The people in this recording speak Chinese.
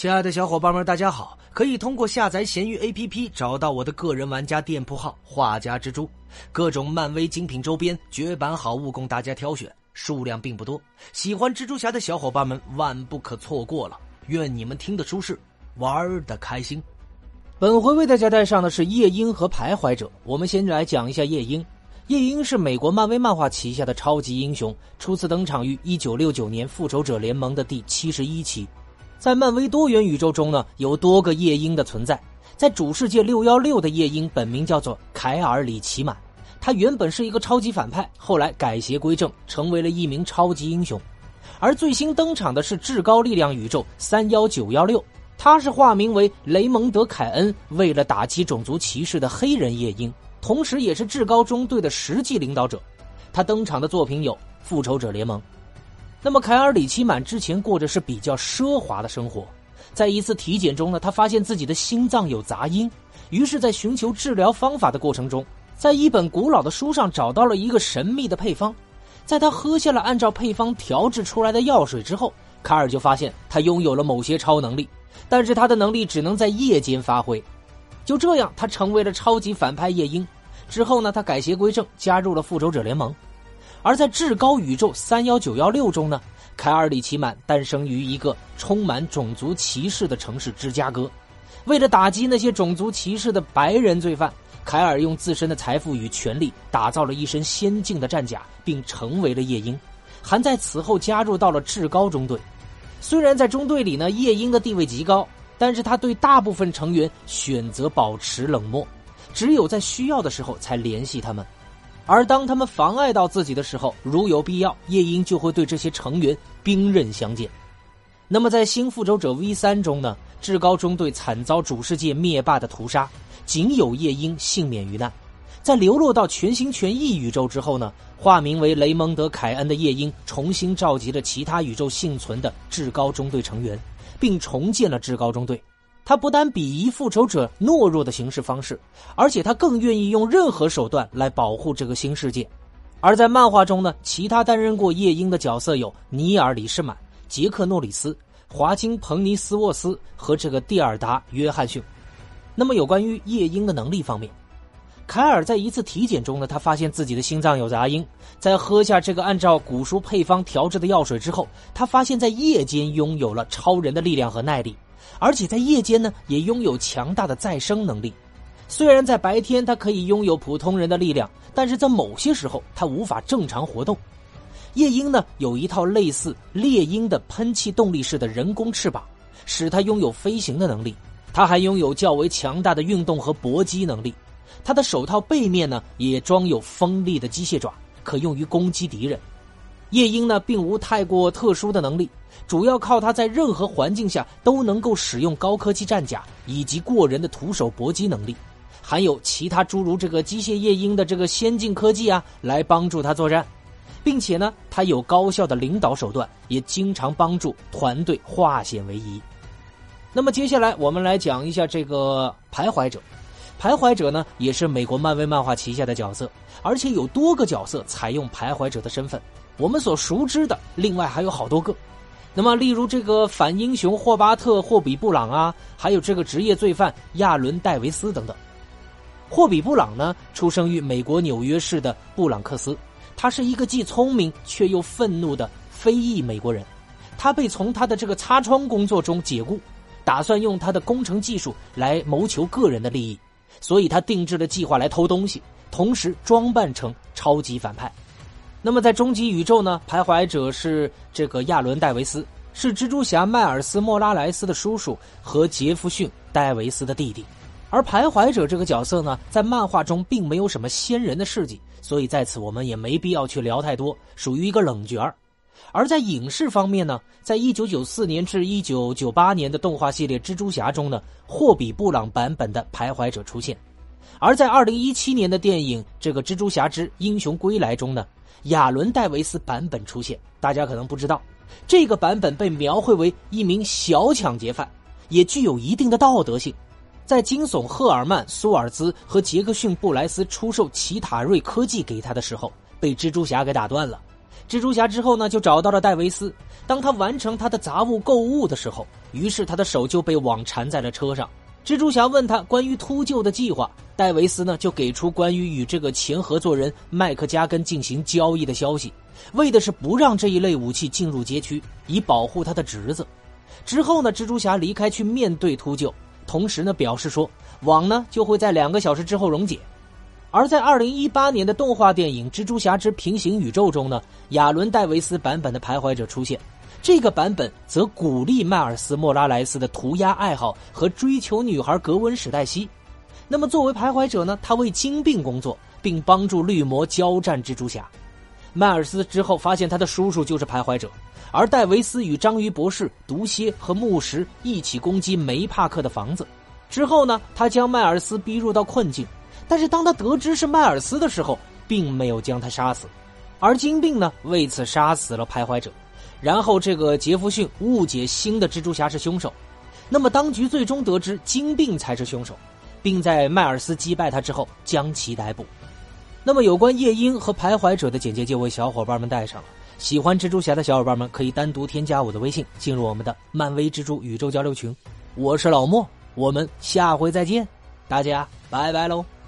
亲爱的小伙伴们，大家好！可以通过下载闲鱼 APP 找到我的个人玩家店铺号“画家蜘蛛”，各种漫威精品周边、绝版好物供大家挑选，数量并不多。喜欢蜘蛛侠的小伙伴们万不可错过了！愿你们听得舒适，玩的开心。本回为大家带上的是夜鹰和徘徊者。我们先来讲一下夜鹰。夜鹰是美国漫威漫画旗下的超级英雄，初次登场于1969年《复仇者联盟》的第七十一期。在漫威多元宇宙中呢，有多个夜鹰的存在。在主世界六幺六的夜鹰本名叫做凯尔里奇满，他原本是一个超级反派，后来改邪归正，成为了一名超级英雄。而最新登场的是至高力量宇宙三幺九幺六，他是化名为雷蒙德凯恩，为了打击种族歧视的黑人夜鹰，同时也是至高中队的实际领导者。他登场的作品有《复仇者联盟》。那么凯尔里奇满之前过着是比较奢华的生活，在一次体检中呢，他发现自己的心脏有杂音，于是，在寻求治疗方法的过程中，在一本古老的书上找到了一个神秘的配方，在他喝下了按照配方调制出来的药水之后，卡尔就发现他拥有了某些超能力，但是他的能力只能在夜间发挥，就这样，他成为了超级反派夜鹰。之后呢，他改邪归正，加入了复仇者联盟。而在至高宇宙三幺九幺六中呢，凯尔里奇满诞生于一个充满种族歧视的城市芝加哥。为了打击那些种族歧视的白人罪犯，凯尔用自身的财富与权力打造了一身先进的战甲，并成为了夜鹰。还在此后加入到了至高中队。虽然在中队里呢，夜鹰的地位极高，但是他对大部分成员选择保持冷漠，只有在需要的时候才联系他们。而当他们妨碍到自己的时候，如有必要，夜鹰就会对这些成员兵刃相见。那么，在新复仇者 V 三中呢？至高中队惨遭主世界灭霸的屠杀，仅有夜鹰幸免于难。在流落到全心全意宇宙之后呢？化名为雷蒙德凯恩的夜鹰重新召集了其他宇宙幸存的至高中队成员，并重建了至高中队。他不但鄙夷复仇者懦弱的行事方式，而且他更愿意用任何手段来保护这个新世界。而在漫画中呢，其他担任过夜鹰的角色有尼尔·李士满、杰克·诺里斯、华金·彭尼斯沃斯和这个蒂尔达·约翰逊。那么，有关于夜鹰的能力方面，凯尔在一次体检中呢，他发现自己的心脏有杂音。在喝下这个按照古书配方调制的药水之后，他发现，在夜间拥有了超人的力量和耐力。而且在夜间呢，也拥有强大的再生能力。虽然在白天他可以拥有普通人的力量，但是在某些时候他无法正常活动。夜鹰呢，有一套类似猎鹰的喷气动力式的人工翅膀，使它拥有飞行的能力。它还拥有较为强大的运动和搏击能力。它的手套背面呢，也装有锋利的机械爪，可用于攻击敌人。夜鹰呢，并无太过特殊的能力，主要靠它在任何环境下都能够使用高科技战甲以及过人的徒手搏击能力，还有其他诸如这个机械夜鹰的这个先进科技啊，来帮助他作战，并且呢，他有高效的领导手段，也经常帮助团队化险为夷。那么接下来我们来讲一下这个徘徊者，徘徊者呢，也是美国漫威漫画旗下的角色，而且有多个角色采用徘徊者的身份。我们所熟知的，另外还有好多个。那么，例如这个反英雄霍巴特·霍比布朗啊，还有这个职业罪犯亚伦·戴维斯等等。霍比布朗呢，出生于美国纽约市的布朗克斯，他是一个既聪明却又愤怒的非裔美国人。他被从他的这个擦窗工作中解雇，打算用他的工程技术来谋求个人的利益，所以他定制了计划来偷东西，同时装扮成超级反派。那么，在终极宇宙呢？徘徊者是这个亚伦·戴维斯，是蜘蛛侠迈尔斯·莫拉莱斯的叔叔和杰弗逊·戴维斯的弟弟。而徘徊者这个角色呢，在漫画中并没有什么先人的事迹，所以在此我们也没必要去聊太多，属于一个冷角。而在影视方面呢，在一九九四年至一九九八年的动画系列《蜘蛛侠》中呢，霍比·布朗版本的徘徊者出现；而在二零一七年的电影《这个蜘蛛侠之英雄归来》中呢。亚伦·戴维斯版本出现，大家可能不知道，这个版本被描绘为一名小抢劫犯，也具有一定的道德性。在惊悚赫尔曼·苏尔兹和杰克逊·布莱斯出售奇塔瑞科技给他的时候，被蜘蛛侠给打断了。蜘蛛侠之后呢，就找到了戴维斯。当他完成他的杂物购物的时候，于是他的手就被网缠在了车上。蜘蛛侠问他关于秃鹫的计划，戴维斯呢就给出关于与这个前合作人麦克加根进行交易的消息，为的是不让这一类武器进入街区，以保护他的侄子。之后呢，蜘蛛侠离开去面对秃鹫，同时呢表示说网呢就会在两个小时之后溶解。而在二零一八年的动画电影《蜘蛛侠之平行宇宙》中呢，亚伦·戴维斯版本的徘徊者出现，这个版本则鼓励迈尔斯·莫拉莱斯的涂鸦爱好和追求女孩格温·史黛西。那么作为徘徊者呢，他为金并工作，并帮助绿魔交战蜘蛛侠。迈尔斯之后发现他的叔叔就是徘徊者，而戴维斯与章鱼博士、毒蝎和木石一起攻击梅帕克的房子。之后呢，他将迈尔斯逼入到困境。但是当他得知是迈尔斯的时候，并没有将他杀死，而金并呢为此杀死了徘徊者，然后这个杰弗逊误解新的蜘蛛侠是凶手，那么当局最终得知金并才是凶手，并在迈尔斯击败他之后将其逮捕。那么有关夜莺和徘徊者的简介就为小伙伴们带上了，喜欢蜘蛛侠的小伙伴们可以单独添加我的微信进入我们的漫威蜘蛛宇宙交流群，我是老莫，我们下回再见，大家拜拜喽。